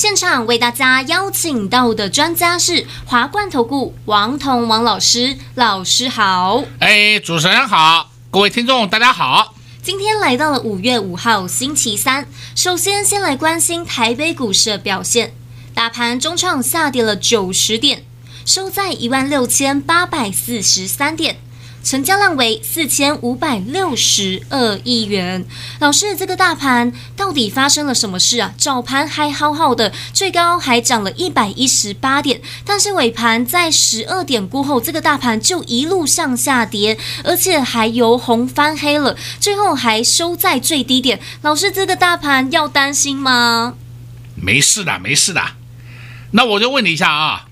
现场为大家邀请到的专家是华冠投顾王彤王老师，老师好。哎，主持人好，各位听众大家好。今天来到了五月五号星期三，首先先来关心台北股市的表现，大盘中创下跌了九十点，收在一万六千八百四十三点。成交量为四千五百六十二亿元。老师，这个大盘到底发生了什么事啊？早盘还好好的，最高还涨了一百一十八点，但是尾盘在十二点过后，这个大盘就一路向下跌，而且还由红翻黑了，最后还收在最低点。老师，这个大盘要担心吗？没事的，没事的。那我就问你一下啊。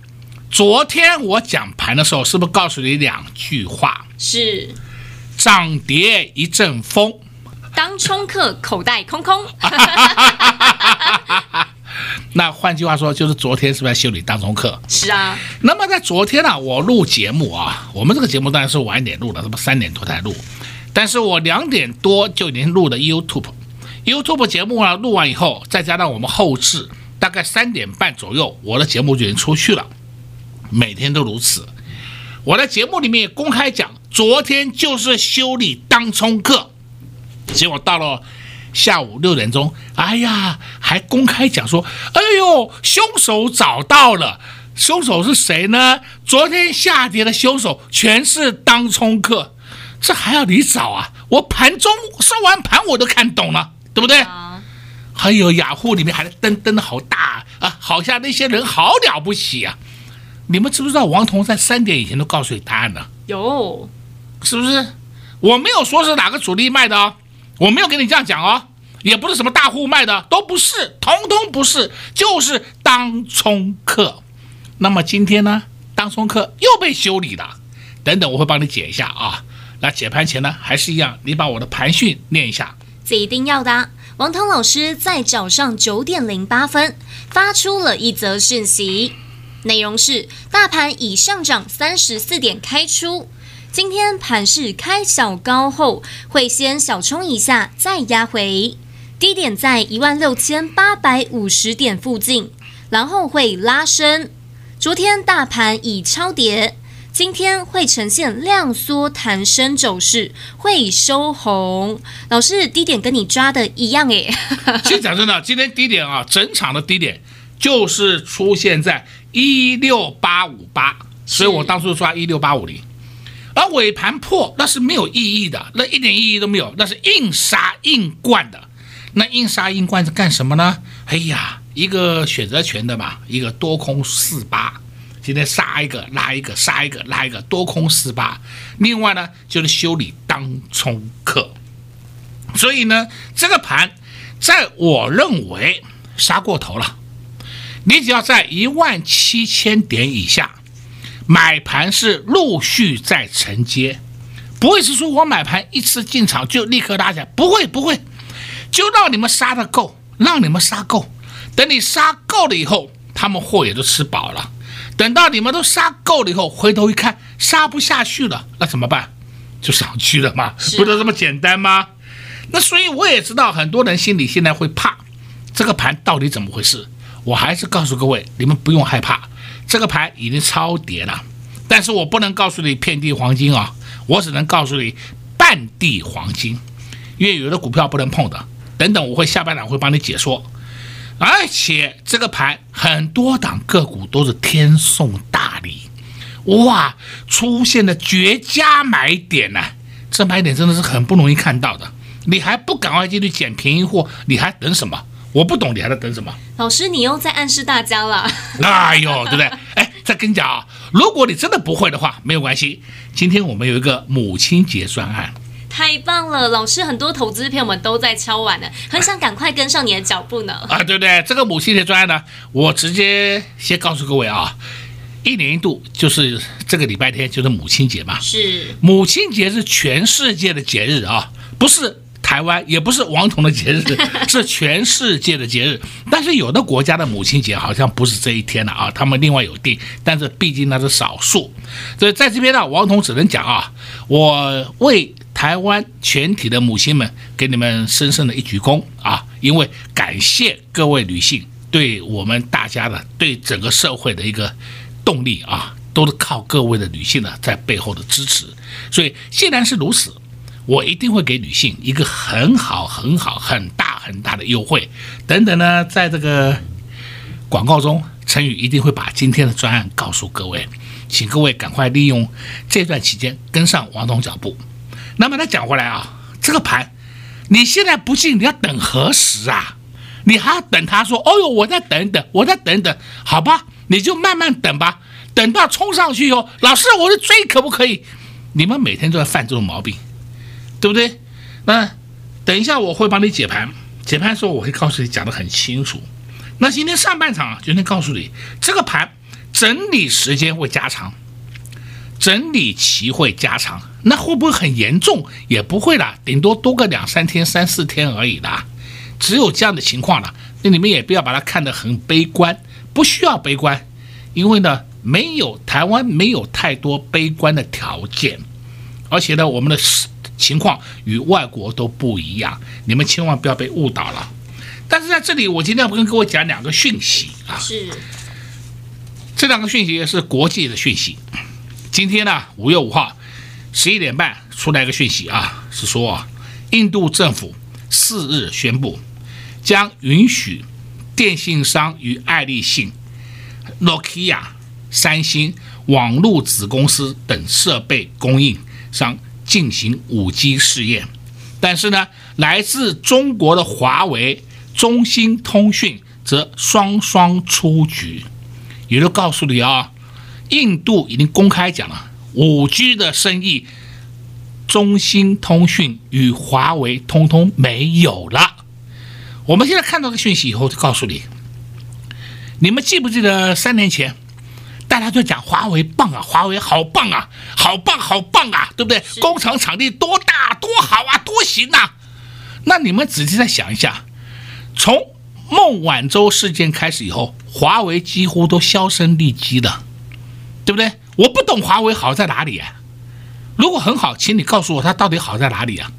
昨天我讲盘的时候，是不是告诉你两句话？是，涨跌一阵风，当冲客口袋空空。那换句话说，就是昨天是不是在修理当冲客？是啊。那么在昨天呢、啊，我录节目啊，我们这个节目当然是晚一点录的，是不三点多才录，但是我两点多就已经录了 YouTube，YouTube 节目啊，录完以后，再加上我们后置，大概三点半左右，我的节目就已经出去了。每天都如此，我在节目里面也公开讲，昨天就是修理当冲客，结果到了下午六点钟，哎呀，还公开讲说，哎呦，凶手找到了，凶手是谁呢？昨天下跌的凶手全是当冲客，这还要你找啊？我盘中收完盘我都看懂了，对不对？还有雅虎里面还登登的好大啊，好像那些人好了不起啊。你们知不知道王彤在三点以前都告诉你答案了？有，是不是？我没有说是哪个主力卖的哦，我没有跟你这样讲哦，也不是什么大户卖的，都不是，通通不是，就是当冲客。那么今天呢，当冲客又被修理了。等等，我会帮你解一下啊。那解盘前呢，还是一样，你把我的盘讯念一下。这一定要的。王彤老师在早上九点零八分发出了一则讯息。内容是：大盘已上涨三十四点开出，今天盘势开小高后，会先小冲一下，再压回，低点在一万六千八百五十点附近，然后会拉升。昨天大盘已超跌，今天会呈现量缩弹升走势，会收红。老师，低点跟你抓的一样诶。其实讲真的，今天低点啊，整场的低点就是出现在。一六八五八，所以我当初抓一六八五零，而尾盘破那是没有意义的，那一点意义都没有，那是硬杀硬灌的。那硬杀硬灌是干什么呢？哎呀，一个选择权的嘛，一个多空四八，今天杀一个拉一个，杀一个拉一个，多空四八。另外呢，就是修理当冲客。所以呢，这个盘在我认为杀过头了。你只要在一万七千点以下买盘是陆续在承接，不会是说我买盘一次进场就立刻拉起来，不会不会，就让你们杀的够，让你们杀够，等你杀够了以后，他们货也都吃饱了，等到你们都杀够了以后，回头一看杀不下去了，那怎么办？就上去了嘛，不就这么简单吗？那所以我也知道很多人心里现在会怕，这个盘到底怎么回事？我还是告诉各位，你们不用害怕，这个盘已经超跌了，但是我不能告诉你遍地黄金啊，我只能告诉你半地黄金，因为有的股票不能碰的。等等，我会下半场会帮你解说，而且这个盘很多档个股都是天送大礼，哇，出现了绝佳买点呢、啊，这买点真的是很不容易看到的，你还不赶快进去捡便宜货，你还等什么？我不懂，你还在等什么？老师，你又在暗示大家了。哎呦，对不对？哎，再跟你讲啊，如果你真的不会的话，没有关系。今天我们有一个母亲节专案，太棒了，老师，很多投资朋友们都在敲碗呢，很想赶快跟上你的脚步呢。啊，对不对？这个母亲节专案呢，我直接先告诉各位啊，一年一度就是这个礼拜天就是母亲节嘛。是，母亲节是全世界的节日啊，不是。台湾也不是王彤的节日，是全世界的节日。但是有的国家的母亲节好像不是这一天了啊，他们另外有定。但是毕竟那是少数，所以在这边呢，王彤只能讲啊，我为台湾全体的母亲们给你们深深的一鞠躬啊，因为感谢各位女性对我们大家的、对整个社会的一个动力啊，都是靠各位的女性呢在背后的支持。所以既然是如此。我一定会给女性一个很好、很好、很大、很大的优惠，等等呢，在这个广告中，陈宇一定会把今天的专案告诉各位，请各位赶快利用这段期间跟上王总脚步。那么他讲回来啊，这个盘你现在不进，你要等何时啊？你还要等他说，哦哟，我再等等，我再等等，好吧？你就慢慢等吧，等到冲上去以后，老师，我是追可不可以？你们每天都在犯这种毛病。对不对？那等一下我会帮你解盘，解盘的时候我会告诉你讲得很清楚。那今天上半场啊，就能告诉你这个盘整理时间会加长，整理期会加长，那会不会很严重？也不会啦，顶多多个两三天、三四天而已啦。只有这样的情况了，那你们也不要把它看得很悲观，不需要悲观，因为呢，没有台湾没有太多悲观的条件，而且呢，我们的。情况与外国都不一样，你们千万不要被误导了。但是在这里，我今天要跟各位讲两个讯息啊。是。这两个讯息也是国际的讯息。今天呢，五月五号十一点半出来一个讯息啊，是说啊，印度政府四日宣布，将允许电信商与爱立信、诺基亚、三星、网络子公司等设备供应商。进行五 G 试验，但是呢，来自中国的华为、中兴通讯则双双出局。也就告诉你啊，印度已经公开讲了，五 G 的生意，中兴通讯与华为通通没有了。我们现在看到的讯息以后，就告诉你，你们记不记得三年前？大家就讲华为棒啊，华为好棒啊，好棒好棒啊，对不对？工厂场地多大多好啊，多行啊。那你们仔细再想一下，从孟晚舟事件开始以后，华为几乎都销声匿迹了，对不对？我不懂华为好在哪里啊？如果很好，请你告诉我它到底好在哪里啊？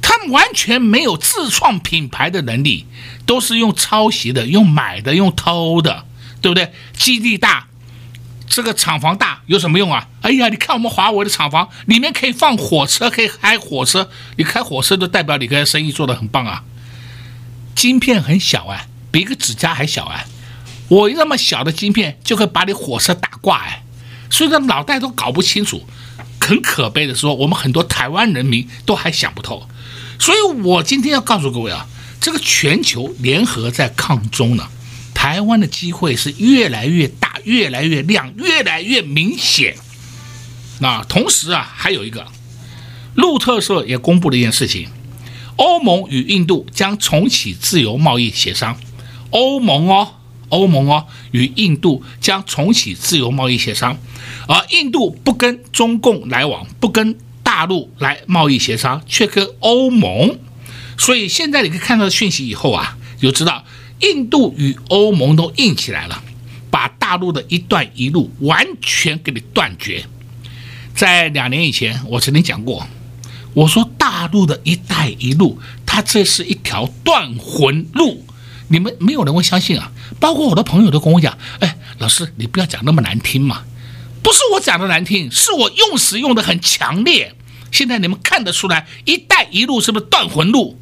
他们完全没有自创品牌的能力，都是用抄袭的、用买的、用偷的，对不对？基地大。这个厂房大有什么用啊？哎呀，你看我们华为的厂房里面可以放火车，可以开火车。你开火车就代表你个生意做得很棒啊。晶片很小啊，比一个指甲还小啊。我那么小的晶片就可以把你火车打挂哎。所以说脑袋都搞不清楚，很可悲的说，我们很多台湾人民都还想不透。所以我今天要告诉各位啊，这个全球联合在抗中呢。台湾的机会是越来越大，越来越亮，越来越明显。那同时啊，还有一个，路透社也公布了一件事情：欧盟与印度将重启自由贸易协商。欧盟哦，欧盟哦，与印度将重启自由贸易协商，而印度不跟中共来往，不跟大陆来贸易协商，却跟欧盟。所以现在你可以看到讯息以后啊，就知道。印度与欧盟都硬起来了，把大陆的一带一路完全给你断绝。在两年以前，我曾经讲过，我说大陆的一带一路，它这是一条断魂路。你们没有人会相信啊，包括我的朋友都跟我讲，哎，老师你不要讲那么难听嘛，不是我讲的难听，是我用词用的很强烈。现在你们看得出来，一带一路是不是断魂路？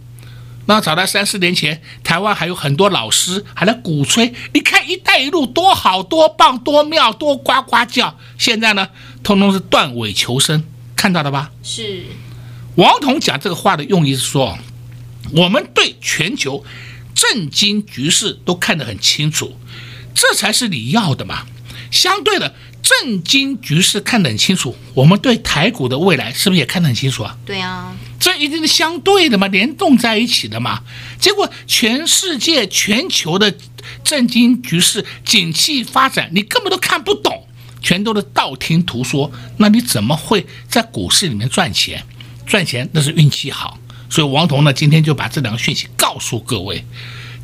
那早在三四年前，台湾还有很多老师还在鼓吹，你看“一带一路”多好、多棒、多妙、多呱呱叫。现在呢，通通是断尾求生，看到了吧？是。王彤讲这个话的用意是说，我们对全球震惊局势都看得很清楚，这才是你要的嘛。相对的，震惊局势看得很清楚，我们对台股的未来是不是也看得很清楚啊？对啊。这一定是相对的嘛，联动在一起的嘛。结果全世界全球的政经局势、景气发展，你根本都看不懂，全都是道听途说。那你怎么会在股市里面赚钱？赚钱那是运气好。所以王彤呢，今天就把这两个讯息告诉各位。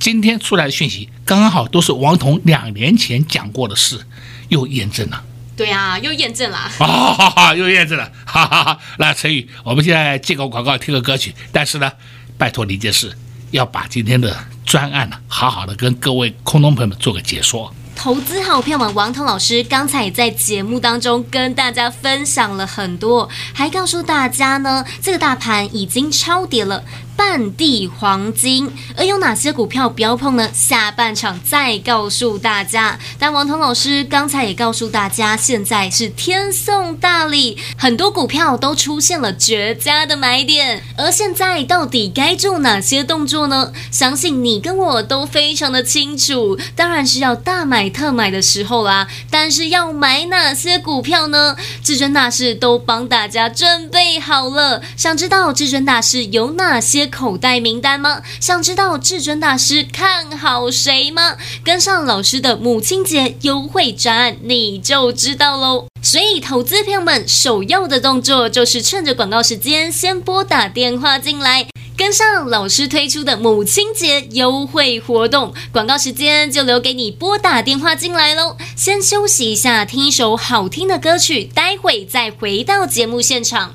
今天出来的讯息刚刚好都是王彤两年前讲过的事，又验证了。对啊，又验证了。哈 哈哈，又验证了。哈 哈哈。那陈宇，我们现在接个广告，听个歌曲。但是呢，拜托你一件事，要把今天的专案呢，好好的跟各位空中朋友们做个解说。投资好票们，王彤老师刚才也在节目当中跟大家分享了很多，还告诉大家呢，这个大盘已经超跌了。半地黄金，而有哪些股票不要碰呢？下半场再告诉大家。但王彤老师刚才也告诉大家，现在是天送大礼，很多股票都出现了绝佳的买点。而现在到底该做哪些动作呢？相信你跟我都非常的清楚，当然是要大买特买的时候啦。但是要买哪些股票呢？至尊大师都帮大家准备好了。想知道至尊大师有哪些？口袋名单吗？想知道至尊大师看好谁吗？跟上老师的母亲节优惠专案，你就知道喽。所以，投资朋友们首要的动作就是趁着广告时间，先拨打电话进来，跟上老师推出的母亲节优惠活动。广告时间就留给你拨打电话进来喽。先休息一下，听一首好听的歌曲，待会再回到节目现场。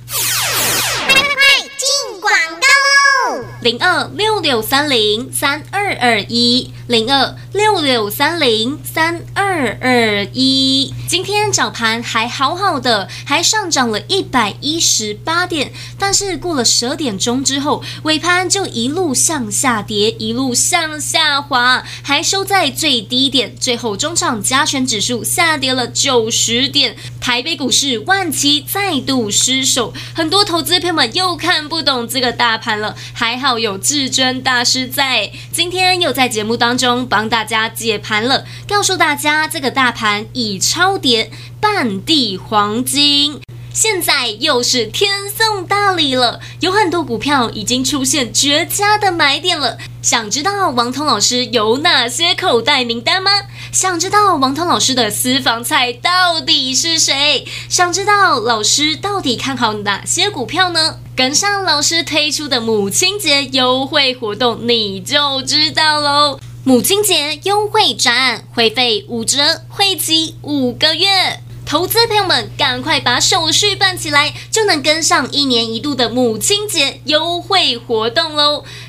广告喽零二六六三零三二二一。零二六六三零三二二一，今天早盘还好好的，还上涨了一百一十八点，但是过了十二点钟之后，尾盘就一路向下跌，一路向下滑，还收在最低点，最后中场加权指数下跌了九十点，台北股市万七再度失守，很多投资朋友们又看不懂这个大盘了，还好有至尊大师在，今天又在节目当中。中帮大家解盘了，告诉大家这个大盘已超跌，半地黄金，现在又是天送大礼了，有很多股票已经出现绝佳的买点了。想知道王彤老师有哪些口袋名单吗？想知道王彤老师的私房菜到底是谁？想知道老师到底看好哪些股票呢？跟上老师推出的母亲节优惠活动，你就知道喽。母亲节优惠专案，会费五折，会期五个月。投资朋友们，赶快把手续办起来，就能跟上一年一度的母亲节优惠活动喽！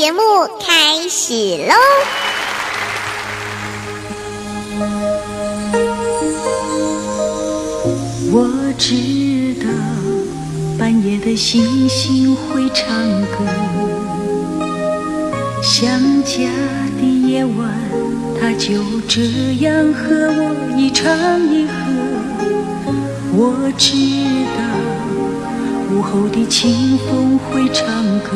节目开始喽！我知道。半夜的星星会唱歌，想家的夜晚，它就这样和我一唱一和。我知道午后的清风会唱歌，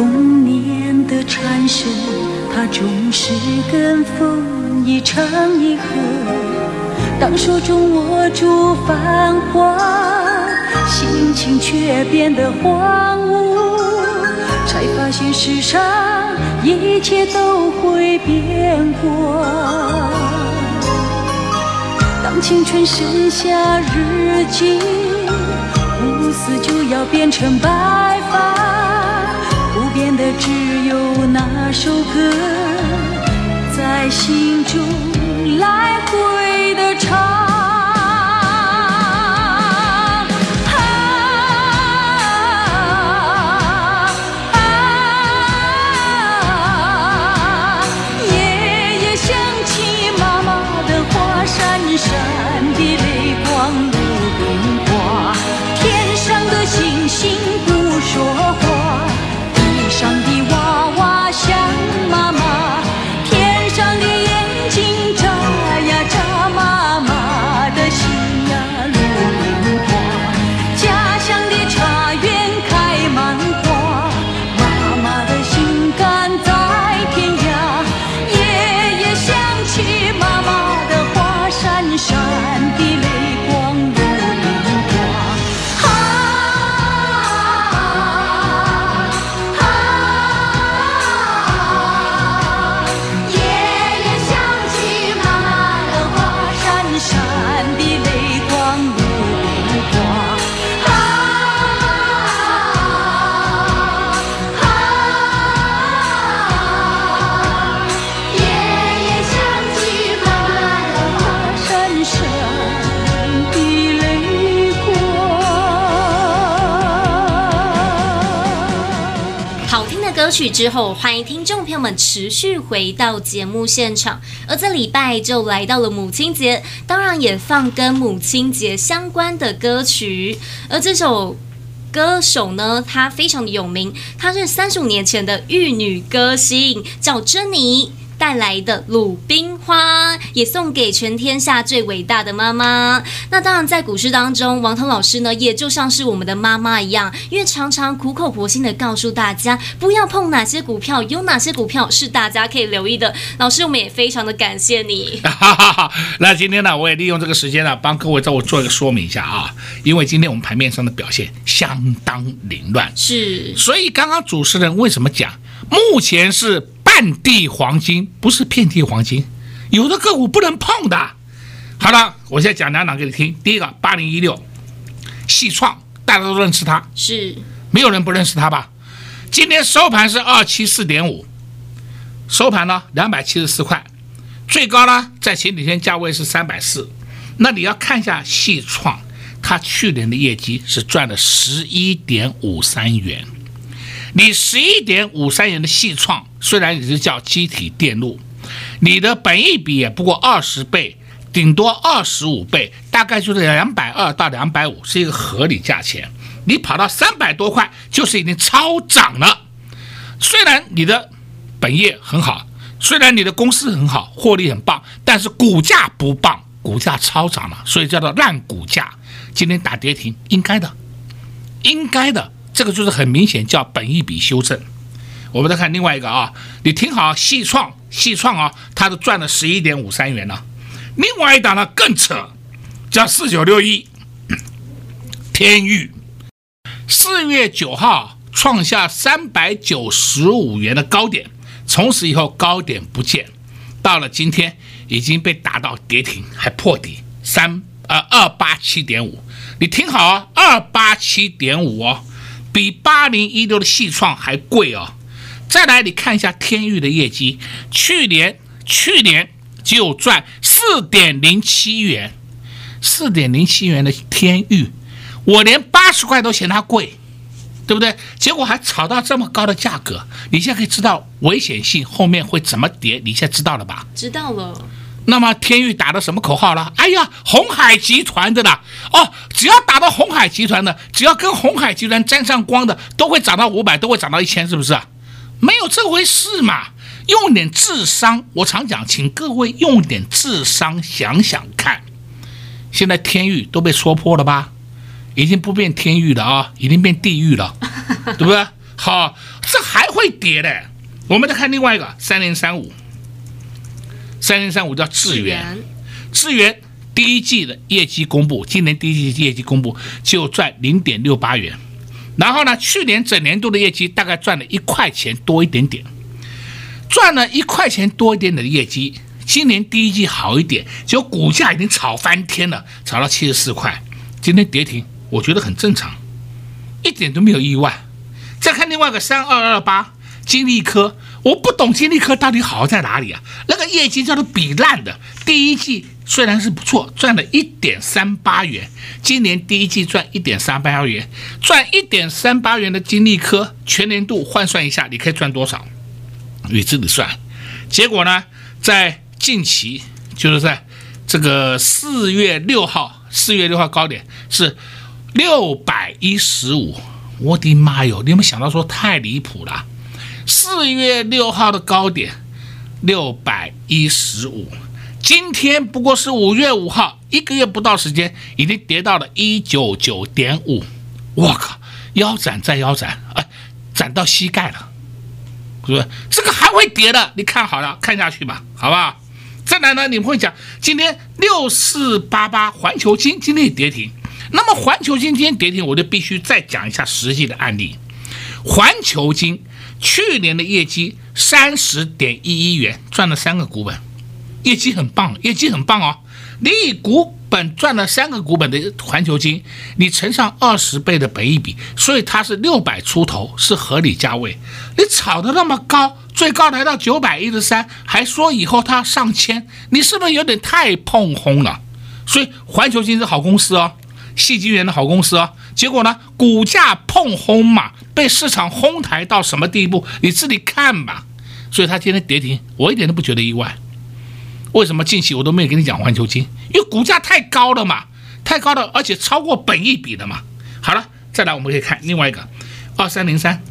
童年的蝉声，它总是跟风一唱一和。当手中握住繁华，心情却变得荒芜，才发现世上一切都会变过。当青春剩下日记，乌丝就要变成白发，的只有那首歌，在心中来回的唱。曲之后，欢迎听众朋友们持续回到节目现场。而这礼拜就来到了母亲节，当然也放跟母亲节相关的歌曲。而这首歌手呢，他非常的有名，他是三十五年前的玉女歌星，叫珍妮。带来的鲁冰花也送给全天下最伟大的妈妈。那当然，在股市当中，王涛老师呢，也就像是我们的妈妈一样，因为常常苦口婆心的告诉大家不要碰哪些股票，有哪些股票是大家可以留意的。老师，我们也非常的感谢你。那今天呢，我也利用这个时间呢，帮各位在我做一个说明一下啊，因为今天我们盘面上的表现相当凌乱，是，所以刚刚主持人为什么讲目前是？半地黄金不是遍地黄金，有的个股不能碰的。好了，我现在讲两档给你听。第一个八零一六，细创，大家都认识它，是没有人不认识它吧？今天收盘是二七四点五，收盘呢两百七十四块，最高呢在前几天价位是三百四。那你要看一下细创，它去年的业绩是赚了十一点五三元。你十一点五三元的矽创，虽然你是叫机体电路，你的本益比也不过二十倍，顶多二十五倍，大概就是两百二到两百五是一个合理价钱。你跑到三百多块，就是已经超涨了。虽然你的本业很好，虽然你的公司很好，获利很棒，但是股价不棒，股价超涨了，所以叫做烂股价。今天打跌停，应该的，应该的。这个就是很明显叫本益比修正。我们再看另外一个啊，你听好，细创，细创啊，它都赚了十一点五三元了。另外一档呢更扯，叫四九六一天钰，四月九号创下三百九十五元的高点，从此以后高点不见，到了今天已经被打到跌停，还破底三呃二八七点五。你听好啊，二八七点五哦。比八零一六的矽创还贵哦，再来你看一下天域的业绩，去年去年就赚四点零七元，四点零七元的天域，我连八十块都嫌它贵，对不对？结果还炒到这么高的价格，你现在可以知道危险性后面会怎么跌，你现在知道了吧？知道了。那么天域打的什么口号了？哎呀，红海集团的啦！哦，只要打到红海集团的，只要跟红海集团沾上光的，都会涨到五百，都会涨到一千，是不是？没有这回事嘛！用点智商，我常讲，请各位用点智商想想看。现在天域都被说破了吧？已经不变天域了啊，已经变地狱了，对不对？好，这还会跌的。我们再看另外一个三零三五。三零三五叫智源，智源第一季的业绩公布，今年第一季业绩公布就赚零点六八元，然后呢，去年整年度的业绩大概赚了一块钱多一点点，赚了一块钱多一点点的业绩，今年第一季好一点，结果股价已经炒翻天了，炒到七十四块，今天跌停，我觉得很正常，一点都没有意外。再看另外一个三二二八。金利科，我不懂金利科到底好在哪里啊？那个业绩叫做比烂的，第一季虽然是不错，赚了一点三八元，今年第一季赚一点三八元，赚一点三八元的金利科，全年度换算一下，你可以赚多少？你自己算。结果呢，在近期，就是在这个四月六号，四月六号高点是六百一十五，我的妈哟！你有没有想到说太离谱了？四月六号的高点六百一十五，今天不过是五月五号，一个月不到时间，已经跌到了一九九点五。我靠，腰斩再腰斩，哎，斩到膝盖了，是不是？这个还会跌的，你看好了，看下去吧，好不好？再来呢，你们会讲今天六四八八环球金今天跌停，那么环球金今天跌停，我就必须再讲一下实际的案例，环球金。去年的业绩三十点一一元，赚了三个股本，业绩很棒，业绩很棒哦。你以股本赚了三个股本的环球金，你乘上二十倍的本益比，所以它是六百出头，是合理价位。你炒得那么高，最高来到九百一十三，还说以后它上千，你是不是有点太碰轰了？所以环球金是好公司哦，矽晶圆的好公司哦，结果呢，股价碰轰嘛，被市场哄抬到什么地步？你自己看吧。所以它今天跌停，我一点都不觉得意外。为什么近期我都没有跟你讲环球金？因为股价太高了嘛，太高了，而且超过本一比的嘛。好了，再来我们可以看另外一个二三零三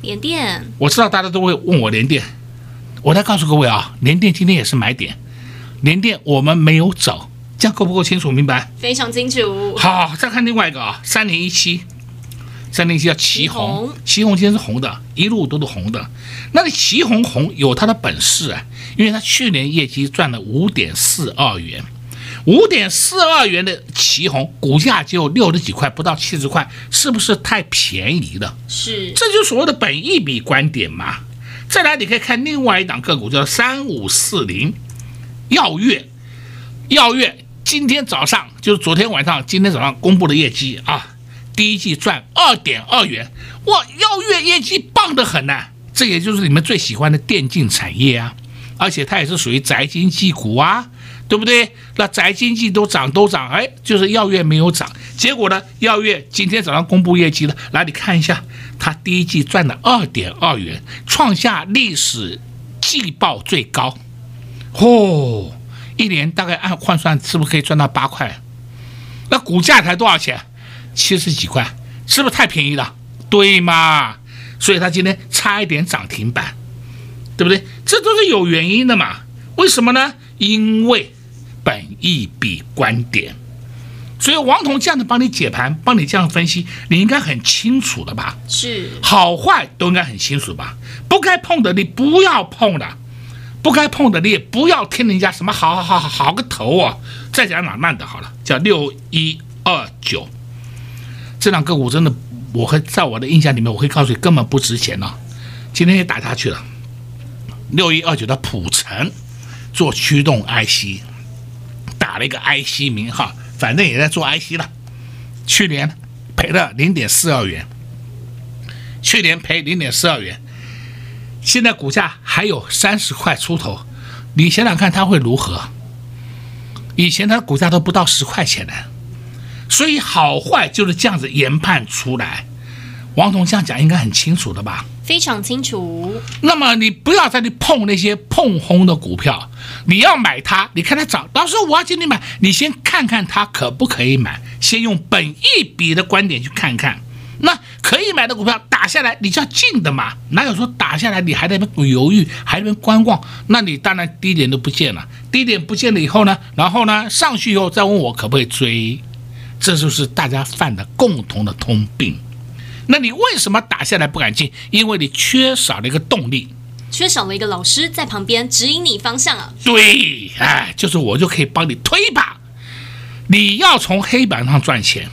联电。我知道大家都会问我联电，我来告诉各位啊，联电今天也是买点，联电我们没有走，这样够不够清楚？明白？非常清楚。好，再看另外一个啊，三零一七。三零一七叫奇红，奇鋐今天是红的，一路都是红的。那个奇红红有它的本事啊，因为它去年业绩赚了五点四二元，五点四二元的奇红股价就六十几块，不到七十块，是不是太便宜了？是，这就是所谓的本益比观点嘛。再来，你可以看另外一档个股，叫三五四零，耀月，耀月今天早上就是昨天晚上，今天早上公布的业绩啊。第一季赚二点二元，哇，耀月业绩棒得很呐！这也就是你们最喜欢的电竞产业啊，而且它也是属于宅经济股啊，对不对？那宅经济都涨都涨，哎，就是耀月没有涨。结果呢，耀月今天早上公布业绩了，来你看一下，它第一季赚了二点二元，创下历史季报最高。嚯，一年大概按换算，是不是可以赚到八块？那股价才多少钱？七十几块，是不是太便宜了？对嘛？所以它今天差一点涨停板，对不对？这都是有原因的嘛？为什么呢？因为本意比观点。所以王彤这样子帮你解盘，帮你这样分析，你应该很清楚了吧？是，好坏都应该很清楚吧？不该碰的你不要碰的，不该碰的你也不要听人家什么好好好好好个头啊！再讲哪慢的好了，叫六一二九。这两个股真的，我会在我的印象里面，我会告诉你根本不值钱了。今天也打下去了，六一二九的普成做驱动 IC，打了一个 IC 名号，反正也在做 IC 了。去年赔了零点四二元，去年赔零点四二元，现在股价还有三十块出头，你想想看它会如何？以前它的股价都不到十块钱的。所以好坏就是这样子研判出来，王彤这样讲应该很清楚的吧？非常清楚。那么你不要再去碰那些碰轰的股票，你要买它，你看它涨，老师我要进去买，你先看看它可不可以买，先用本一笔的观点去看看。那可以买的股票打下来，你就要进的嘛，哪有说打下来你还在那边犹豫，还在那边观望？那你当然低点都不见了，低点不见了以后呢，然后呢上去以后再问我可不可以追？这就是大家犯的共同的通病。那你为什么打下来不敢进？因为你缺少了一个动力，缺少了一个老师在旁边指引你方向啊。对，哎，就是我就可以帮你推一把。你要从黑板上赚钱，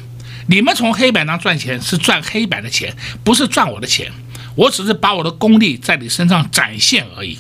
你们从黑板上赚钱是赚黑板的钱，不是赚我的钱。我只是把我的功力在你身上展现而已。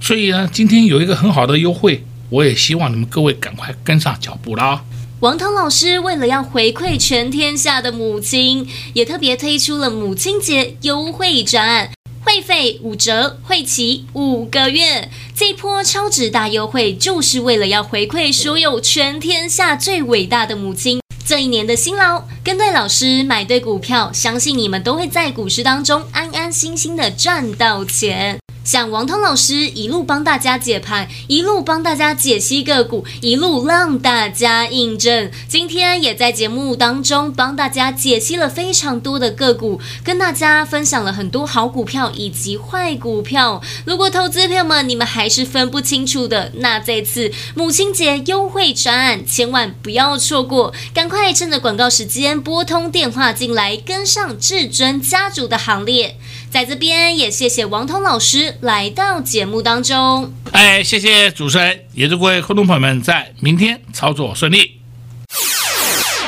所以呢，今天有一个很好的优惠，我也希望你们各位赶快跟上脚步了啊。王涛老师为了要回馈全天下的母亲，也特别推出了母亲节优惠专案，会费五折，会期五个月。这波超值大优惠，就是为了要回馈所有全天下最伟大的母亲这一年的辛劳。跟对老师，买对股票，相信你们都会在股市当中安安心心的赚到钱。像王彤老师一路帮大家解盘，一路帮大家解析个股，一路让大家印证。今天也在节目当中帮大家解析了非常多的个股，跟大家分享了很多好股票以及坏股票。如果投资朋友们你们还是分不清楚的，那这次母亲节优惠专案千万不要错过，赶快趁着广告时间拨通电话进来，跟上至尊家族的行列。在这边也谢谢王彤老师来到节目当中。哎，谢谢主持人，也祝各位观众朋友们在明天操作顺利。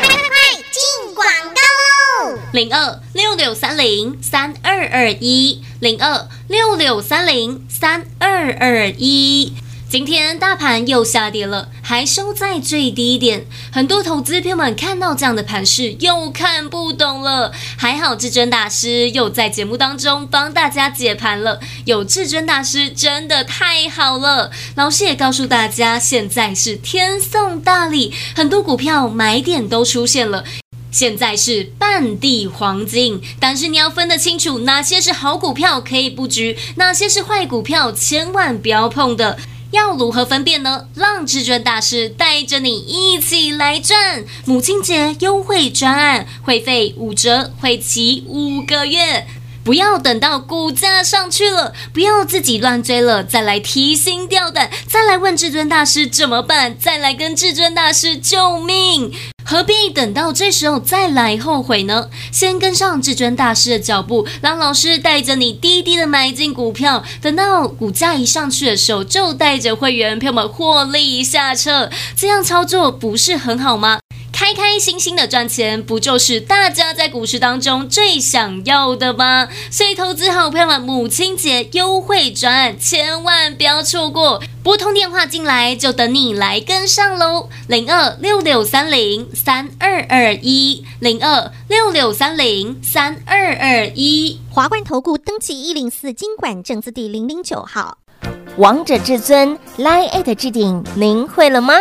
快快快进广告喽！零二六六三零三二二一，零二六六三零三二二一。今天大盘又下跌了，还收在最低点。很多投资朋友们看到这样的盘势，又看不懂了。还好至尊大师又在节目当中帮大家解盘了。有至尊大师真的太好了。老师也告诉大家，现在是天送大礼，很多股票买点都出现了。现在是半地黄金，但是你要分得清楚哪些是好股票可以布局，哪些是坏股票千万不要碰的。要如何分辨呢？让至尊大师带着你一起来赚母亲节优惠专案，会费五折，会期五个月。不要等到股价上去了，不要自己乱追了，再来提心吊胆，再来问至尊大师怎么办，再来跟至尊大师救命，何必等到这时候再来后悔呢？先跟上至尊大师的脚步，让老师带着你低低的买进股票，等到股价一上去的时候，就带着会员朋友们获利下车，这样操作不是很好吗？开开心心的赚钱，不就是大家在股市当中最想要的吗？所以，投资好朋友们，母亲节优惠专案千万不要错过，拨通电话进来就等你来跟上喽，零二六六三零三二二一，零二六六三零三二二一，华冠投顾登记一零四金管证字第零零九号，王者至尊 Line@ 置顶，您会了吗？